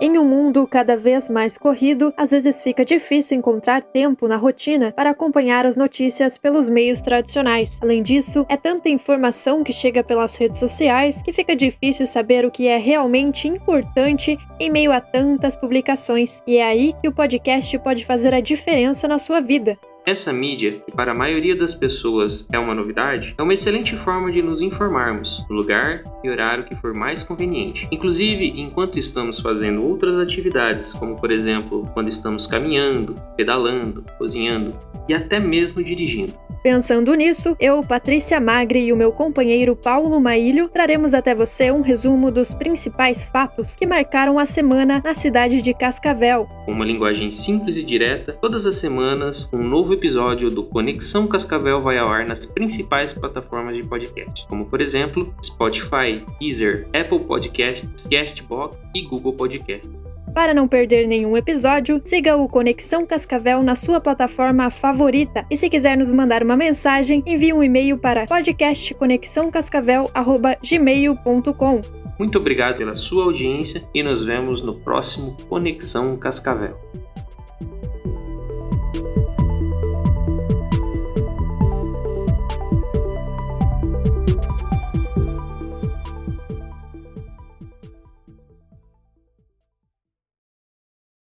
Em um mundo cada vez mais corrido, às vezes fica difícil encontrar tempo na rotina para acompanhar as notícias pelos meios tradicionais. Além disso, é tanta informação que chega pelas redes sociais que fica difícil saber o que é realmente importante em meio a tantas publicações. E é aí que o podcast pode fazer a diferença na sua vida. Essa mídia, que para a maioria das pessoas é uma novidade, é uma excelente forma de nos informarmos no lugar e horário que for mais conveniente. Inclusive, enquanto estamos fazendo outras atividades, como por exemplo, quando estamos caminhando, pedalando, cozinhando e até mesmo dirigindo. Pensando nisso, eu, Patrícia Magri e o meu companheiro Paulo Maílio traremos até você um resumo dos principais fatos que marcaram a semana na cidade de Cascavel. Com uma linguagem simples e direta, todas as semanas um novo episódio do Conexão Cascavel vai ao ar nas principais plataformas de podcast, como por exemplo Spotify, Deezer, Apple Podcasts, Castbox e Google Podcasts. Para não perder nenhum episódio, siga o Conexão Cascavel na sua plataforma favorita. E se quiser nos mandar uma mensagem, envie um e-mail para podcastconexãocascavel@gmail.com. Muito obrigado pela sua audiência e nos vemos no próximo Conexão Cascavel.